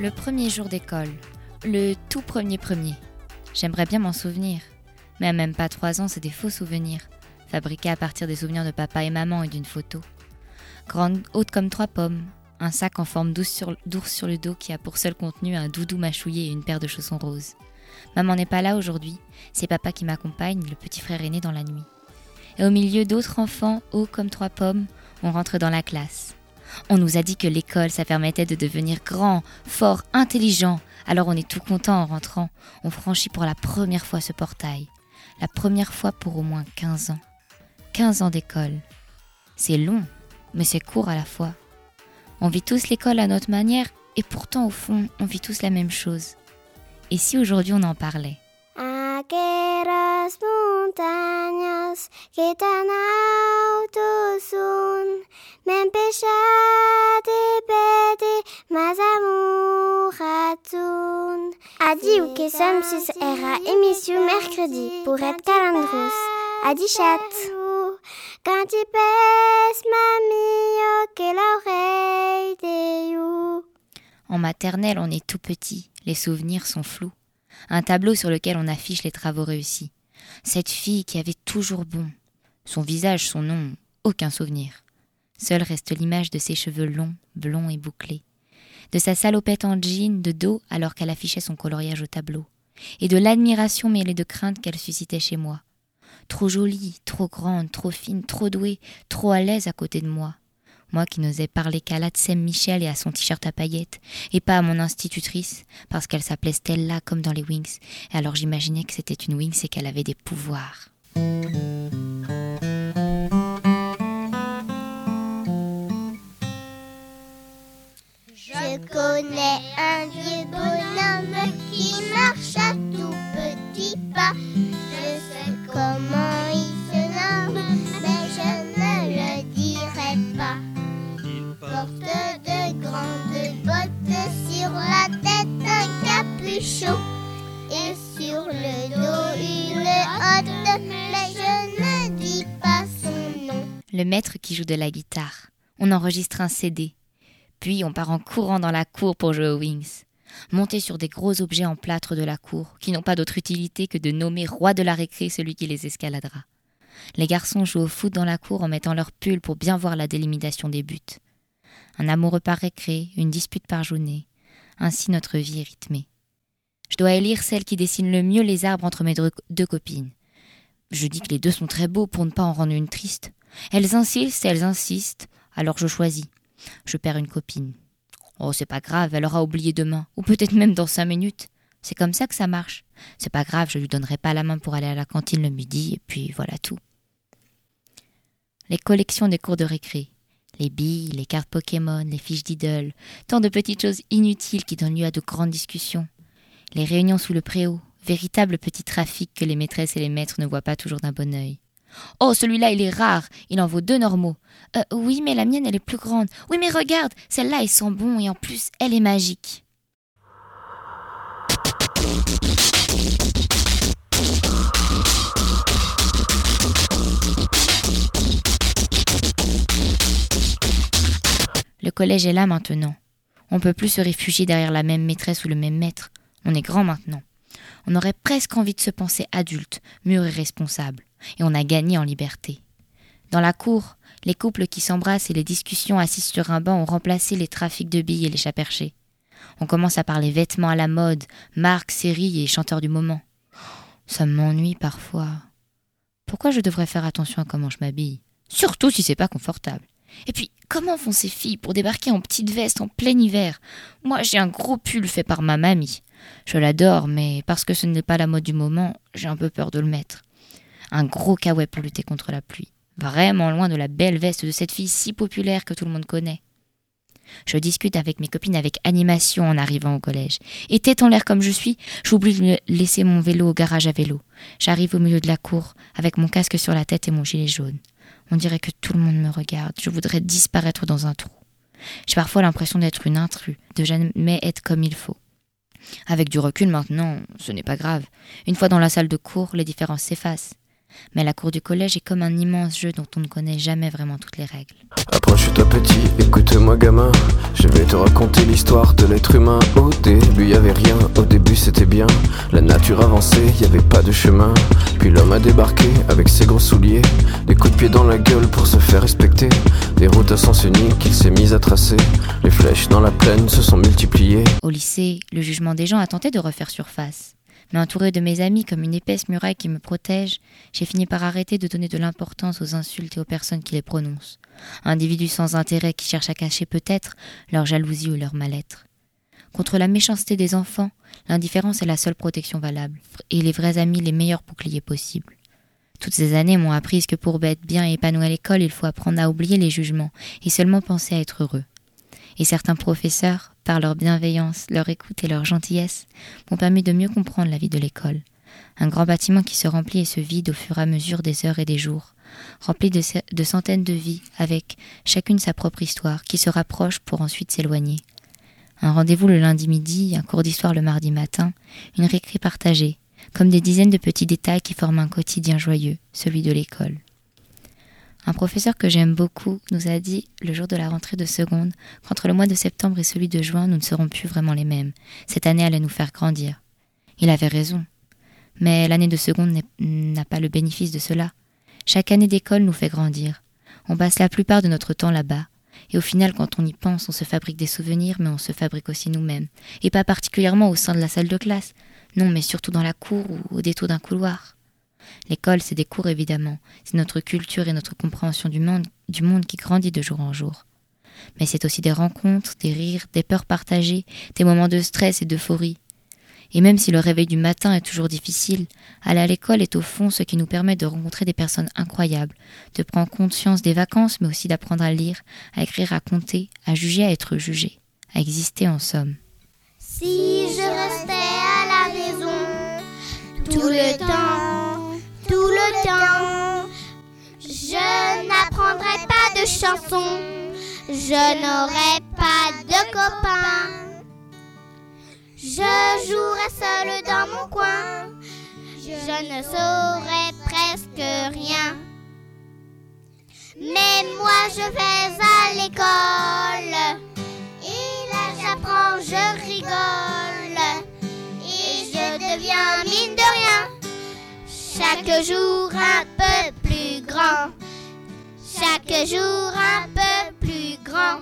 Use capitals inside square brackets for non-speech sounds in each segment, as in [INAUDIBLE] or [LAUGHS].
Le premier jour d'école. Le tout premier premier. J'aimerais bien m'en souvenir. Mais à même pas trois ans, c'est des faux souvenirs, fabriqués à partir des souvenirs de papa et maman et d'une photo. Grande, haute comme trois pommes, un sac en forme d'ours sur, le dos qui a pour seul contenu un doudou mâchouillé et une paire de chaussons roses. Maman n'est pas là aujourd'hui, c'est papa qui m'accompagne, le petit frère aîné dans la nuit. Et au milieu d'autres enfants, hauts comme trois pommes, on rentre dans la classe. On nous a dit que l'école, ça permettait de devenir grand, fort, intelligent. Alors on est tout content en rentrant. On franchit pour la première fois ce portail. La première fois pour au moins 15 ans. 15 ans d'école. C'est long, mais c'est court à la fois. On vit tous l'école à notre manière et pourtant au fond, on vit tous la même chose. Et si aujourd'hui on en parlait? Aqueras montañas que tan alto son, m'empêchate pete mas amuratun. Adi o que somos era émission mercredi pour être calandros. Adi chat. Quand tu pèses mamie que l'oreille de you. En maternelle, on est tout petit, les souvenirs sont flous. Un tableau sur lequel on affiche les travaux réussis. Cette fille qui avait toujours bon. Son visage, son nom, aucun souvenir. Seule reste l'image de ses cheveux longs, blonds et bouclés. De sa salopette en jean de dos alors qu'elle affichait son coloriage au tableau. Et de l'admiration mêlée de crainte qu'elle suscitait chez moi. Trop jolie, trop grande, trop fine, trop douée, trop à l'aise à côté de moi. Moi qui n'osais parler qu'à Latsem Michel et à son t-shirt à paillettes, et pas à mon institutrice, parce qu'elle s'appelait Stella comme dans les Wings, et alors j'imaginais que c'était une Wings et qu'elle avait des pouvoirs. Je connais un vieux qui marche à tout joue de la guitare. On enregistre un CD. Puis on part en courant dans la cour pour jouer aux Wings. Monter sur des gros objets en plâtre de la cour, qui n'ont pas d'autre utilité que de nommer roi de la récré celui qui les escaladera. Les garçons jouent au foot dans la cour en mettant leur pull pour bien voir la délimitation des buts. Un amoureux par récré, une dispute par journée. Ainsi notre vie est rythmée. Je dois élire celle qui dessine le mieux les arbres entre mes deux copines. Je dis que les deux sont très beaux pour ne pas en rendre une triste. Elles insistent, elles insistent, alors je choisis. Je perds une copine. Oh, c'est pas grave, elle aura oublié demain, ou peut-être même dans cinq minutes. C'est comme ça que ça marche. C'est pas grave, je lui donnerai pas la main pour aller à la cantine le midi, et puis voilà tout. Les collections des cours de récré. Les billes, les cartes Pokémon, les fiches d'idole, tant de petites choses inutiles qui donnent lieu à de grandes discussions. Les réunions sous le préau, véritable petit trafic que les maîtresses et les maîtres ne voient pas toujours d'un bon œil. Oh, celui-là, il est rare, il en vaut deux normaux. Euh, oui, mais la mienne, elle est plus grande. Oui, mais regarde, celle-là, elle sent bon et en plus, elle est magique. Le collège est là maintenant. On peut plus se réfugier derrière la même maîtresse ou le même maître. On est grand maintenant. On aurait presque envie de se penser adulte, mûr et responsable. Et on a gagné en liberté. Dans la cour, les couples qui s'embrassent et les discussions assises sur un banc ont remplacé les trafics de billes et les chats perchés. On commence à parler vêtements à la mode, marques, séries et chanteurs du moment. Ça m'ennuie parfois. Pourquoi je devrais faire attention à comment je m'habille? Surtout si c'est pas confortable. Et puis, comment font ces filles pour débarquer en petite veste en plein hiver? Moi, j'ai un gros pull fait par ma mamie. Je l'adore, mais parce que ce n'est pas la mode du moment, j'ai un peu peur de le mettre. Un gros caouet pour lutter contre la pluie. Vraiment loin de la belle veste de cette fille si populaire que tout le monde connaît. Je discute avec mes copines avec animation en arrivant au collège. Et tête en l'air comme je suis, j'oublie de laisser mon vélo au garage à vélo. J'arrive au milieu de la cour avec mon casque sur la tête et mon gilet jaune. On dirait que tout le monde me regarde. Je voudrais disparaître dans un trou. J'ai parfois l'impression d'être une intrue, de jamais être comme il faut. Avec du recul maintenant, ce n'est pas grave. Une fois dans la salle de cours, les différences s'effacent. Mais la cour du collège est comme un immense jeu dont on ne connaît jamais vraiment toutes les règles. Approche-toi petit, écoute-moi gamin. Je vais te raconter l'histoire de l'être humain. Au début y avait rien, au début c'était bien. La nature avançait, y avait pas de chemin. Puis l'homme a débarqué avec ses gros souliers. Des coups de pied dans la gueule pour se faire respecter. Des routes à sens unique qu'il s'est mis à tracer. Les flèches dans la plaine se sont multipliées. Au lycée, le jugement des gens a tenté de refaire surface. Mais entouré de mes amis comme une épaisse muraille qui me protège, j'ai fini par arrêter de donner de l'importance aux insultes et aux personnes qui les prononcent. Individus sans intérêt qui cherchent à cacher peut-être leur jalousie ou leur mal-être. Contre la méchanceté des enfants, l'indifférence est la seule protection valable, et les vrais amis les meilleurs boucliers possibles. Toutes ces années m'ont appris que pour être bien et épanoui à l'école, il faut apprendre à oublier les jugements et seulement penser à être heureux. Et certains professeurs, par leur bienveillance, leur écoute et leur gentillesse, m'ont permis de mieux comprendre la vie de l'école. Un grand bâtiment qui se remplit et se vide au fur et à mesure des heures et des jours, rempli de, de centaines de vies, avec chacune sa propre histoire, qui se rapproche pour ensuite s'éloigner. Un rendez-vous le lundi midi, un cours d'histoire le mardi matin, une récré partagée, comme des dizaines de petits détails qui forment un quotidien joyeux, celui de l'école. Un professeur que j'aime beaucoup nous a dit, le jour de la rentrée de seconde, qu'entre le mois de septembre et celui de juin, nous ne serons plus vraiment les mêmes. Cette année allait nous faire grandir. Il avait raison. Mais l'année de seconde n'a pas le bénéfice de cela. Chaque année d'école nous fait grandir. On passe la plupart de notre temps là-bas. Et au final, quand on y pense, on se fabrique des souvenirs, mais on se fabrique aussi nous-mêmes. Et pas particulièrement au sein de la salle de classe. Non, mais surtout dans la cour ou au détour d'un couloir. L'école, c'est des cours évidemment, c'est notre culture et notre compréhension du monde, du monde qui grandit de jour en jour. Mais c'est aussi des rencontres, des rires, des peurs partagées, des moments de stress et d'euphorie. Et même si le réveil du matin est toujours difficile, aller à l'école est au fond ce qui nous permet de rencontrer des personnes incroyables, de prendre conscience des vacances, mais aussi d'apprendre à lire, à écrire, à compter, à juger, à être jugé, à exister en somme. Si je restais à la maison tout le temps, tout le temps, je n'apprendrais pas de chansons, je n'aurais pas de copains. Je jouerais seule dans mon coin, je ne saurais presque rien. Mais moi je vais à l'école, et là j'apprends, je rigole, et je deviens mine de rien. Chaque jour un peu plus grand, chaque jour un peu plus grand.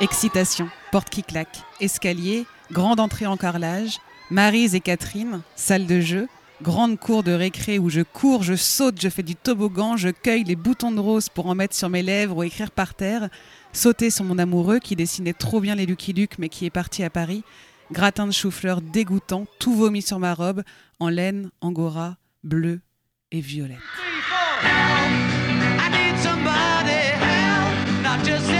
Excitation, porte qui claque, escalier, grande entrée en carrelage, Marise et Catherine, salle de jeu, grande cour de récré où je cours, je saute, je fais du toboggan, je cueille les boutons de rose pour en mettre sur mes lèvres ou écrire par terre, sauter sur mon amoureux qui dessinait trop bien les Lucky Luke mais qui est parti à Paris, gratin de chou-fleur dégoûtant, tout vomi sur ma robe, en laine, angora, bleu et violette. I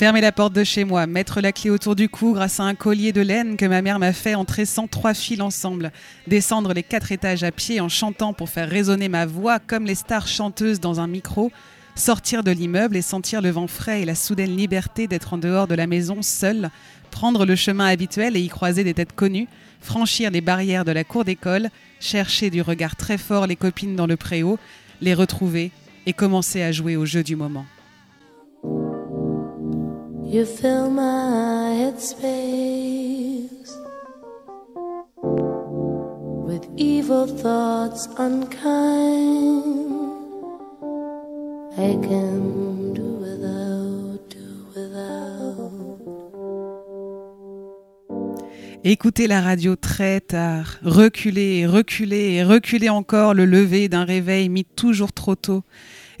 Fermer la porte de chez moi, mettre la clé autour du cou grâce à un collier de laine que ma mère m'a fait en tressant trois fils ensemble, descendre les quatre étages à pied en chantant pour faire résonner ma voix comme les stars chanteuses dans un micro, sortir de l'immeuble et sentir le vent frais et la soudaine liberté d'être en dehors de la maison seule, prendre le chemin habituel et y croiser des têtes connues, franchir les barrières de la cour d'école, chercher du regard très fort les copines dans le préau, les retrouver et commencer à jouer au jeu du moment. You fill my headspace with evil thoughts unkind. I can do without, do without. Écouter la radio très tard, reculer reculer reculer encore le lever d'un réveil mis toujours trop tôt.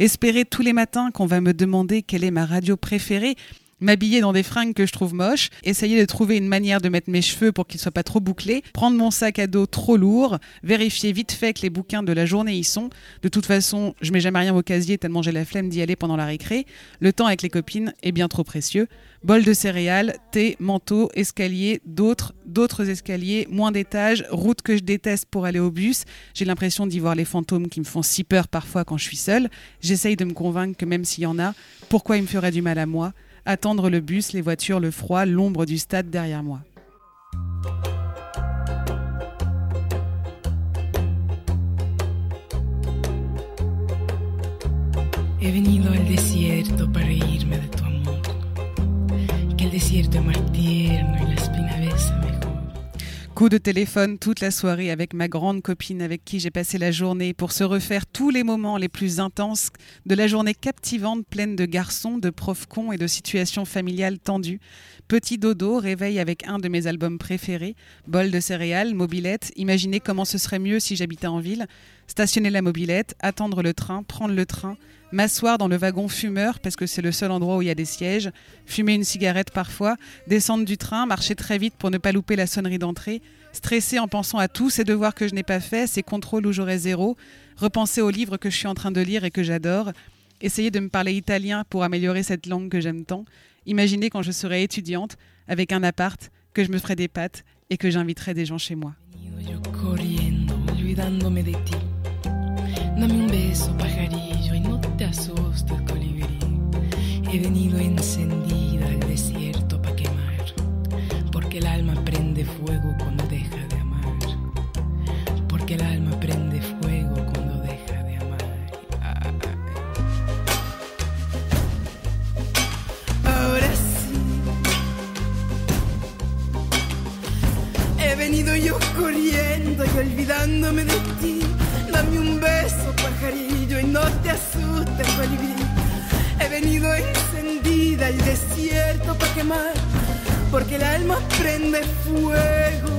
Espérer tous les matins qu'on va me demander quelle est ma radio préférée m'habiller dans des fringues que je trouve moches, essayer de trouver une manière de mettre mes cheveux pour qu'ils soient pas trop bouclés, prendre mon sac à dos trop lourd, vérifier vite fait que les bouquins de la journée y sont. De toute façon, je mets jamais rien au casier tellement j'ai la flemme d'y aller pendant la récré. Le temps avec les copines est bien trop précieux. Bol de céréales, thé, manteau, escalier, d'autres, d'autres escaliers, moins d'étages, route que je déteste pour aller au bus. J'ai l'impression d'y voir les fantômes qui me font si peur parfois quand je suis seule. J'essaye de me convaincre que même s'il y en a, pourquoi il me ferait du mal à moi? Attendre le bus, les voitures, le froid, l'ombre du stade derrière moi. He venido al desierto para reírme de tu amor. Que el desierto es más tierno y la. Coup de téléphone toute la soirée avec ma grande copine avec qui j'ai passé la journée pour se refaire tous les moments les plus intenses de la journée captivante pleine de garçons, de profs cons et de situations familiales tendues. Petit dodo, réveil avec un de mes albums préférés, bol de céréales, mobilette, imaginez comment ce serait mieux si j'habitais en ville, stationner la mobilette, attendre le train, prendre le train, m'asseoir dans le wagon fumeur parce que c'est le seul endroit où il y a des sièges, fumer une cigarette parfois, descendre du train, marcher très vite pour ne pas louper la sonnerie d'entrée, stresser en pensant à tous ces devoirs que je n'ai pas faits, ces contrôles où j'aurais zéro, repenser aux livres que je suis en train de lire et que j'adore, essayer de me parler italien pour améliorer cette langue que j'aime tant, imaginer quand je serai étudiante avec un appart, que je me ferai des pâtes et que j'inviterai des gens chez moi. He venido encendida al desierto pa' quemar, porque el alma prende fuego cuando deja de amar. Porque el alma prende fuego cuando deja de amar. Ah. Ahora sí. He venido yo corriendo y olvidándome de ti. Porque el alma prende fuego.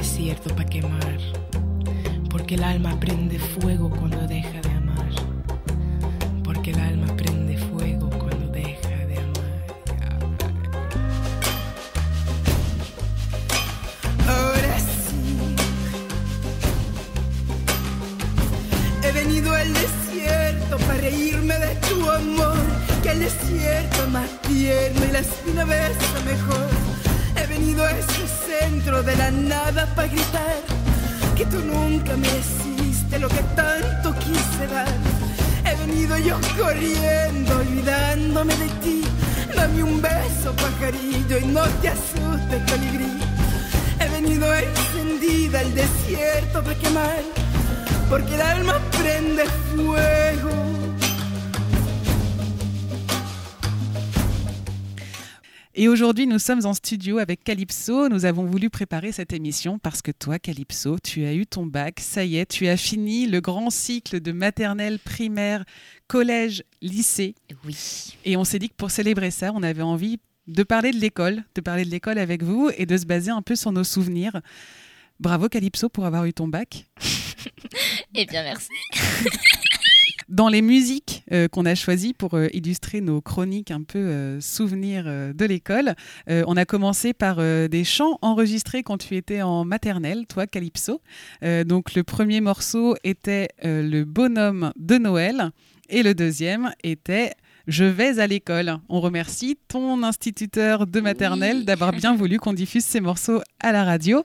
Desierto para quemar, porque el alma prende fuego cuando deja de amar. Porque el alma prende fuego cuando deja de amar. Ahora sí. He venido al desierto para reírme de tu amor. Que el desierto es más tierno y la espina besa mejor. A ese centro de la nada para gritar que tú nunca me hiciste lo que tanto quise dar. He venido yo corriendo, olvidándome de ti. Dame un beso, pajarillo, y no te asustes, colibrí. He venido encendida al desierto para quemar porque el alma prende fuego. Et aujourd'hui, nous sommes en studio avec Calypso. Nous avons voulu préparer cette émission parce que toi, Calypso, tu as eu ton bac. Ça y est, tu as fini le grand cycle de maternelle, primaire, collège, lycée. Oui. Et on s'est dit que pour célébrer ça, on avait envie de parler de l'école, de parler de l'école avec vous et de se baser un peu sur nos souvenirs. Bravo Calypso pour avoir eu ton bac. [LAUGHS] Eh bien, merci. [LAUGHS] Dans les musiques euh, qu'on a choisies pour euh, illustrer nos chroniques un peu euh, souvenirs de l'école, on a commencé par des chants enregistrés quand tu étais en maternelle, toi Calypso. Donc le premier morceau était Le bonhomme de Noël et le deuxième était Je vais à l'école. On remercie ton instituteur de maternelle Oui. d'avoir bien voulu qu'on diffuse ces morceaux à la radio.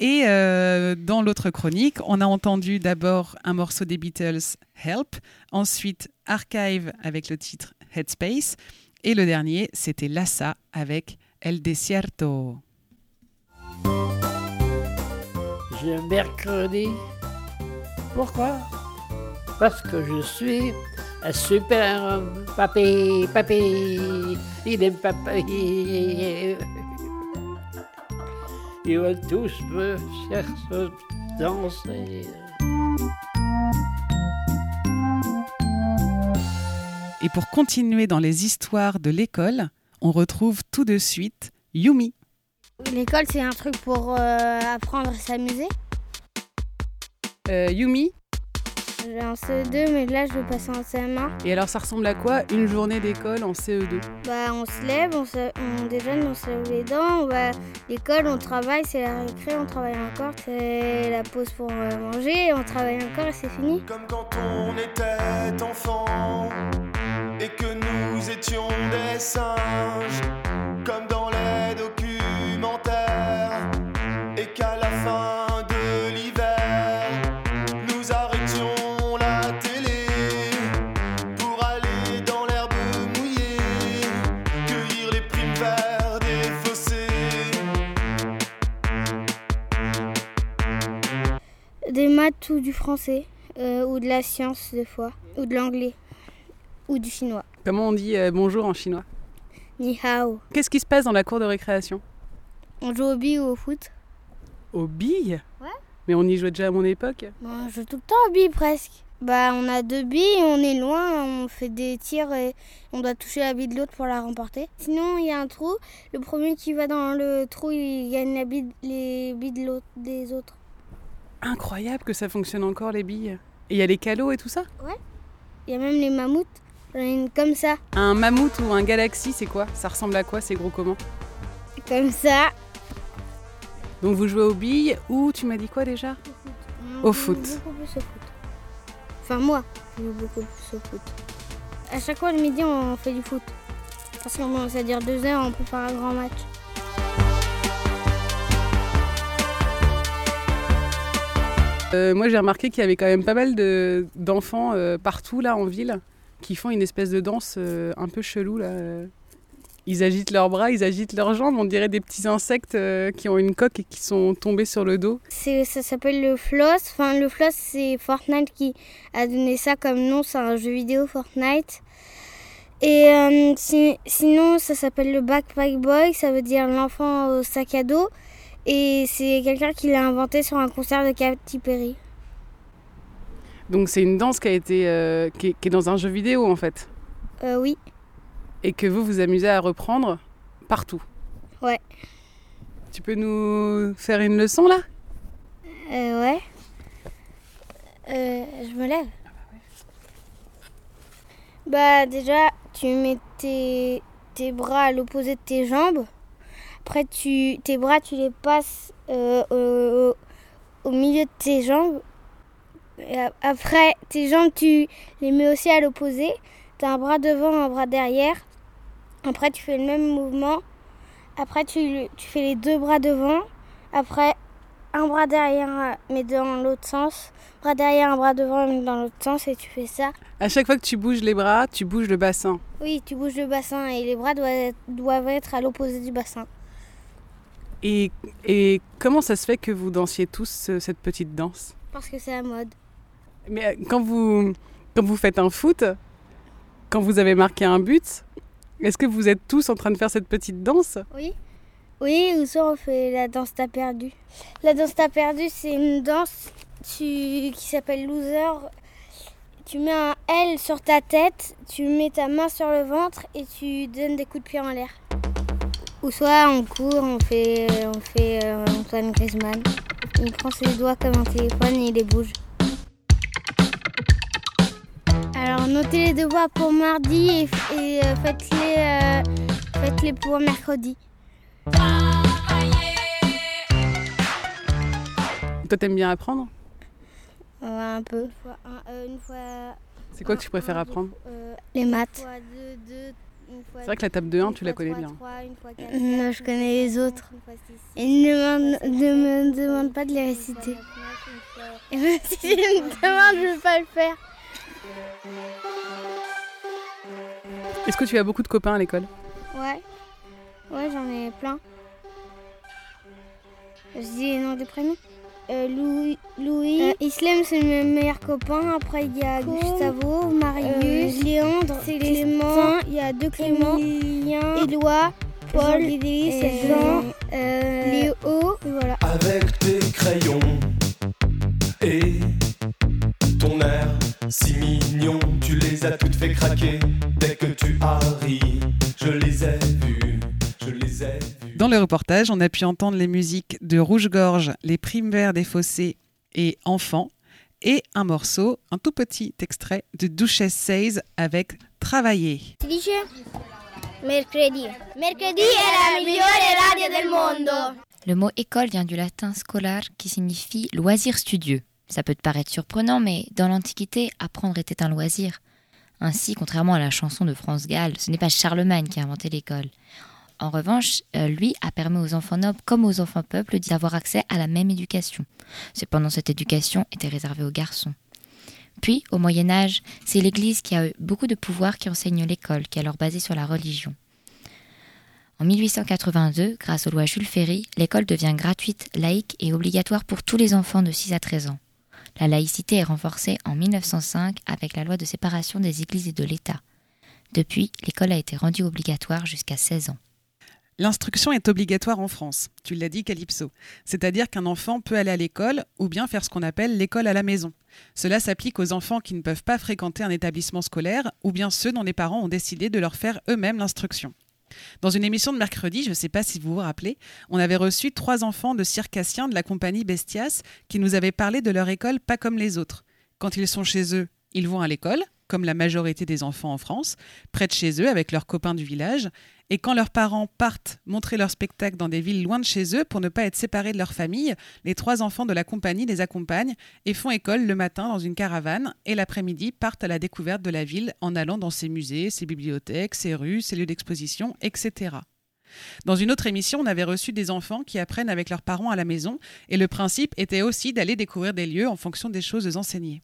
Et euh, dans l'autre chronique, on a entendu d'abord un morceau des Beatles, Help, ensuite Archive avec le titre Headspace, et le dernier, c'était Lassa avec El Desierto. mange mercredi. Pourquoi? Parce que je suis super. Papy, papy, il aime papy. Ils veulent tous me faire se danser. Et pour continuer dans les histoires de l'école, on retrouve tout de suite Yumi. L'école, c'est un truc pour euh, apprendre et s'amuser. Euh, Yumi, J'ai un CE2, mais là, je vais passer en CM1. et alors ça ressemble à quoi une journée d'école en E CE2 Bah, on se lève, on, se, on déjeune, on se lève les dents, on va à l'école, on travaille, c'est la récré, on travaille encore, c'est la pause pour euh, manger, on travaille encore et c'est fini. Comme quand on était enfant et que nous étions des singes, comme dans maths ou du français, euh, ou de la science des fois, ou de l'anglais, ou du chinois. Comment on dit euh, bonjour en chinois? Ni hao. Qu'est-ce qui se passe dans la cour de récréation? On joue au billes ou au foot Aux billes Ouais. Mais on y jouait déjà à mon époque? Bon, on joue tout le temps aux billes presque. Bah, on a deux billes, on est loin, on fait des tirs et on doit toucher la bille de l'autre pour la remporter. Sinon, il y a un trou. Le premier qui va dans le trou, il gagne la bille, les billes de l'autre, des autres. Incroyable que ça fonctionne encore les billes. Et il y a les calots et tout ça? Il y a même les mammouths. J'en ai une comme ça, Un mammouth ou un galaxy, c'est quoi? Ça ressemble à quoi C'est gros comment? Comme ça. Donc vous jouez aux billes ou tu m'as dit quoi déjà? Au foot. Beaucoup plus au foot. Enfin, moi, je joue beaucoup plus au foot. À chaque fois, le midi, on fait du foot. Parce que bon, ça dure deux heures, on faire un grand match. Euh, Moi j'ai remarqué qu'il y avait quand même pas mal de- d'enfants euh, partout là en ville qui font une espèce de danse euh, un peu chelou là. Ils agitent leurs bras, ils agitent leurs jambes, on dirait des petits insectes qui ont une coque et qui sont tombés sur le dos. Ça s'appelle le floss. Enfin, le floss, c'est Fortnite qui a donné ça comme nom. C'est un jeu vidéo Fortnite. Et si- sinon, ça s'appelle le Backpack Boy. Ça veut dire l'enfant au sac à dos. Et c'est quelqu'un qui l'a inventé sur un concert de Katy Perry. Donc c'est une danse qui a été euh, qui, est, qui est dans un jeu vidéo en fait Euh, oui. et que vous vous amusez à reprendre partout. Ouais. Tu peux nous faire une leçon là? Euh, ouais. Euh, je me lève. Bah déjà, tu mets tes, tes bras à l'opposé de tes jambes. Après, tu, tes bras, tu les passes euh, au, au milieu de tes jambes. Et après, tes jambes, tu les mets aussi à l'opposé. Tu as un bras devant, un bras derrière. Après, tu fais le même mouvement. Après, tu, tu fais les deux bras devant. Après, un bras derrière, mais dans l'autre sens. Bras derrière, un bras devant, mais dans l'autre sens. Et tu fais ça. À chaque fois que tu bouges les bras, tu bouges le bassin. Oui, tu bouges le bassin et les bras doivent être à l'opposé du bassin. Et, et comment ça se fait que vous dansiez tous euh, cette petite danse? Parce que c'est la mode. Mais euh, quand vous, quand vous faites un foot, quand vous avez marqué un but, est-ce que vous êtes tous en train de faire cette petite danse? Oui. Oui, ou soit on fait la danse t'as perdu. La danse t'as perdu, c'est une danse tu- qui s'appelle loser. Tu mets un L sur ta tête, tu mets ta main sur le ventre et tu donnes des coups de pied en l'air. Ou soit on court, on fait, on fait euh, Antoine Griezmann. Il prend ses doigts comme un téléphone et il les bouge. Alors notez les devoirs pour mardi et, et, euh, faites-les euh, faites-les pour mercredi. Toi, t'aimes bien apprendre? Ouais, un peu. Une fois, un- euh, une fois, C'est quoi que tu préfères apprendre? euh, les maths. C'est vrai que la table de 1, tu la connais bien. Non, je connais les autres. Et ne me demande, demande pas de les réciter. [LAUGHS] Et même si tu me demandes, je ne vais pas le faire. Est-ce que tu as beaucoup de copains à l'école? Ouais. Ouais, j'en ai plein. Je dis les noms des prénoms euh, Louis. Louis. Euh, Islem, c'est le meilleur copain. Après, il y a Gustavo, Marius, Léandre, Clément. Il y a deux Clément, Éloi, Paul, Jean, Léo. Et voilà. Avec tes crayons et ton air si mignon, tu les as toutes fait craquer. Le reportage, on a pu entendre les musiques de Rouge-Gorge, Les Primes Verts des Fossés et Enfants, et un morceau, un tout petit extrait de Duchesse Says avec Travailler. Mercredi. Mercredi è la migliore radio del mondo. Le mot école vient du latin scolar qui signifie loisir studieux. Ça peut te paraître surprenant, mais dans l'Antiquité, apprendre était un loisir. Ainsi, contrairement à la chanson de France Gall, ce n'est pas Charlemagne qui a inventé l'école. En revanche, euh, lui a permis aux enfants nobles comme aux enfants peuples d'avoir accès à la même éducation. Cependant, cette éducation était réservée aux garçons. Puis, au Moyen Âge, c'est l'Église qui a eu beaucoup de pouvoir qui enseigne l'école, qui est alors basée sur la religion. En 1882, grâce aux lois Jules Ferry, l'école devient gratuite, laïque et obligatoire pour tous les enfants de 6 à 13 ans. La laïcité est renforcée en 1905 avec la loi de séparation des églises et de l'État. Depuis, l'école a été rendue obligatoire jusqu'à 16 ans. L'instruction est obligatoire en France, tu l'as dit Calypso. C'est-à-dire qu'un enfant peut aller à l'école ou bien faire ce qu'on appelle l'école à la maison. Cela s'applique aux enfants qui ne peuvent pas fréquenter un établissement scolaire ou bien ceux dont les parents ont décidé de leur faire eux-mêmes l'instruction. Dans une émission de mercredi, je ne sais pas si vous vous rappelez, on avait reçu trois enfants de circassiens de la compagnie Bestias qui nous avaient parlé de leur école pas comme les autres. Quand ils sont chez eux, ils vont à l'école, comme la majorité des enfants en France, près de chez eux avec leurs copains du village, et quand leurs parents partent montrer leur spectacle dans des villes loin de chez eux pour ne pas être séparés de leur famille, les trois enfants de la compagnie les accompagnent et font école le matin dans une caravane et l'après-midi partent à la découverte de la ville en allant dans ses musées, ses bibliothèques, ses rues, ses lieux d'exposition, etc. Dans une autre émission, on avait reçu des enfants qui apprennent avec leurs parents à la maison et le principe était aussi d'aller découvrir des lieux en fonction des choses enseignées.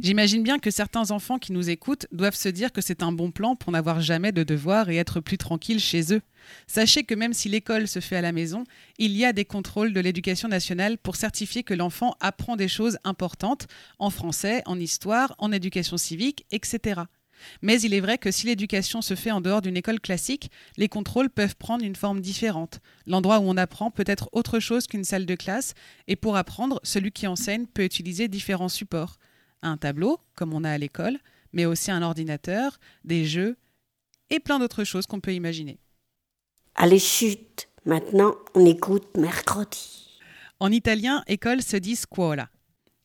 J'imagine bien que certains enfants qui nous écoutent doivent se dire que c'est un bon plan pour n'avoir jamais de devoirs et être plus tranquilles chez eux. Sachez que même si l'école se fait à la maison, il y a des contrôles de l'éducation nationale pour certifier que l'enfant apprend des choses importantes en français, en histoire, en éducation civique, etc. Mais il est vrai que si l'éducation se fait en dehors d'une école classique, les contrôles peuvent prendre une forme différente. L'endroit où on apprend peut être autre chose qu'une salle de classe, et pour apprendre, celui qui enseigne peut utiliser différents supports un tableau, comme on a à l'école, mais aussi un ordinateur, des jeux et plein d'autres choses qu'on peut imaginer. Allez, chute. Maintenant, on écoute mercredi. En italien, école se dit scuola.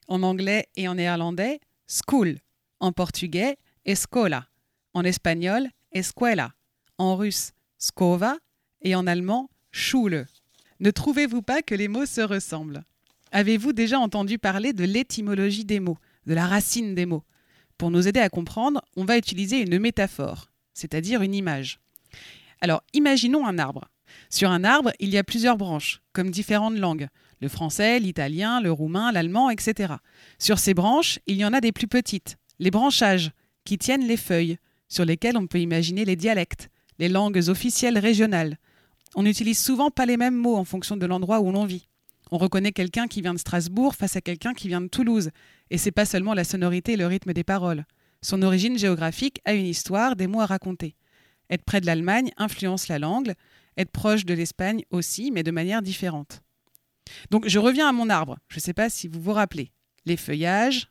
En anglais et en néerlandais, school. En portugais, escola. En espagnol, escuela. En russe, skova. Et en allemand, schule. Ne trouvez-vous pas que les mots se ressemblent? Avez-vous déjà entendu parler de l'étymologie des mots? De la racine des mots. Pour nous aider à comprendre, on va utiliser une métaphore, c'est-à-dire une image. Alors, imaginons un arbre. Sur un arbre, il y a plusieurs branches, comme différentes langues, le français, l'italien, le roumain, l'allemand, etc. Sur ces branches, il y en a des plus petites, les branchages, qui tiennent les feuilles, sur lesquelles on peut imaginer les dialectes, les langues officielles régionales. On n'utilise souvent pas les mêmes mots en fonction de l'endroit où l'on vit. On reconnaît quelqu'un qui vient de Strasbourg face à quelqu'un qui vient de Toulouse. Et c'est pas seulement la sonorité et le rythme des paroles. Son origine géographique a une histoire, des mots à raconter. Être près de l'Allemagne influence la langue, être proche de l'Espagne aussi, mais de manière différente. Donc je reviens à mon arbre. Je ne sais pas si vous vous rappelez. Les feuillages,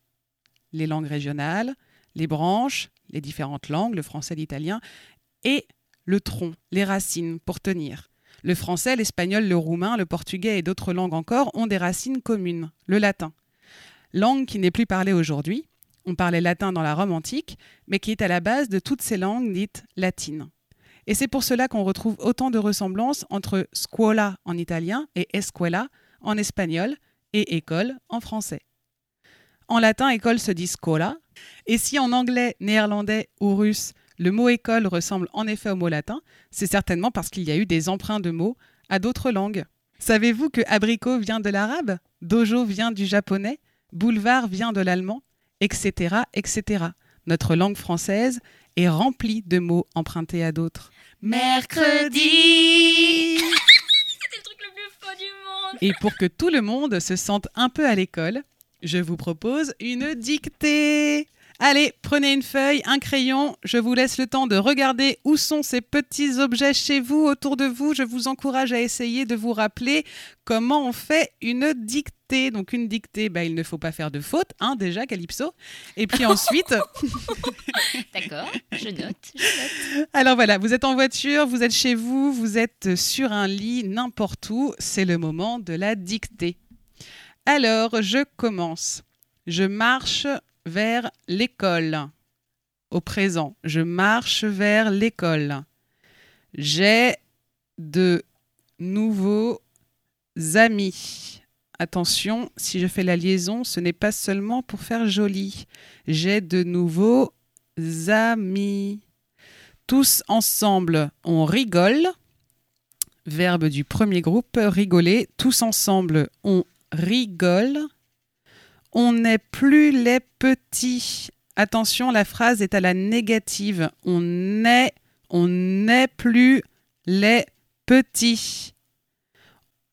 les langues régionales, les branches, les différentes langues, le français, l'italien, et le tronc, les racines pour tenir. Le français, l'espagnol, le roumain, le portugais et d'autres langues encore ont des racines communes, le latin. Langue qui n'est plus parlée aujourd'hui, on parlait latin dans la Rome antique, mais qui est à la base de toutes ces langues dites latines. Et c'est pour cela qu'on retrouve autant de ressemblances entre scuola en italien et escuela en espagnol et école en français. En latin, école se dit scola, et si en anglais, néerlandais ou russe, le mot école ressemble en effet au mot latin, c'est certainement parce qu'il y a eu des emprunts de mots à d'autres langues. Savez-vous que abricot vient de l'arabe, dojo vient du japonais, boulevard vient de l'allemand, etc., etc. Notre langue française est remplie de mots empruntés à d'autres. Mercredi C'était le truc le plus faux du monde Et pour que tout le monde se sente un peu à l'école, je vous propose une dictée. Allez, prenez une feuille, un crayon. Je vous laisse le temps de regarder où sont ces petits objets chez vous, autour de vous. Je vous encourage à essayer de vous rappeler comment on fait une dictée. Donc une dictée, bah, il ne faut pas faire de faute, hein, déjà, Calypso. Et puis ensuite... [LAUGHS] D'accord, je note, je note. Alors voilà, vous êtes en voiture, vous êtes chez vous, vous êtes sur un lit, n'importe où. C'est le moment de la dictée. Alors, je commence. Je marche vers l'école. Au présent, je marche vers l'école. J'ai de nouveaux amis. Attention, si je fais la liaison, ce n'est pas seulement pour faire joli. J'ai de nouveaux amis. Tous ensemble, on rigole. Verbe du premier groupe, rigoler. Tous ensemble, on rigole. On n'est plus les petits. Attention, la phrase est à la négative. On n'est, on n'est plus les petits.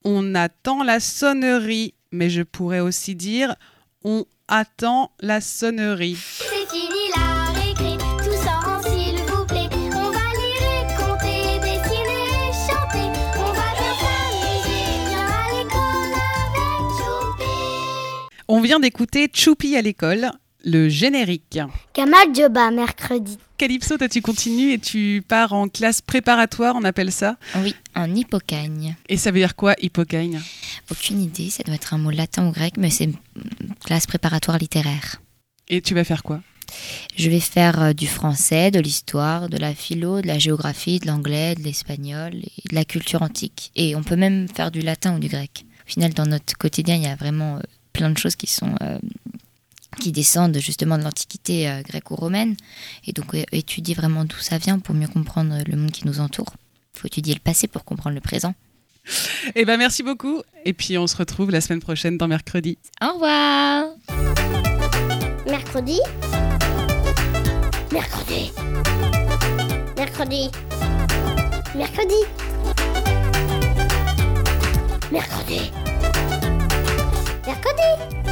On attend la sonnerie, mais je pourrais aussi dire on attend la sonnerie. On vient d'écouter Choupi à l'école, le générique. Kamal Joba, mercredi. Calypso, toi tu continues et tu pars en classe préparatoire, on appelle ça. Oui, en hippocagne. Et ça veut dire quoi, hippocagne? Aucune idée, ça doit être un mot latin ou grec, mais c'est classe préparatoire littéraire. Et tu vas faire quoi? Je vais faire euh, du français, de l'histoire, de la philo, de la géographie, de l'anglais, de l'espagnol et de la culture antique. Et on peut même faire du latin ou du grec. Au final, dans notre quotidien, il y a vraiment euh, plein de choses qui sont euh, qui descendent justement de l'antiquité euh, gréco-romaine. Et donc euh, étudier vraiment d'où ça vient pour mieux comprendre le monde qui nous entoure. Il faut étudier le passé pour comprendre le présent. Eh ben merci beaucoup. Et puis on se retrouve la semaine prochaine dans mercredi. Au revoir Mercredi. Mercredi. Mercredi. Mercredi. Mercredi. Mercredi.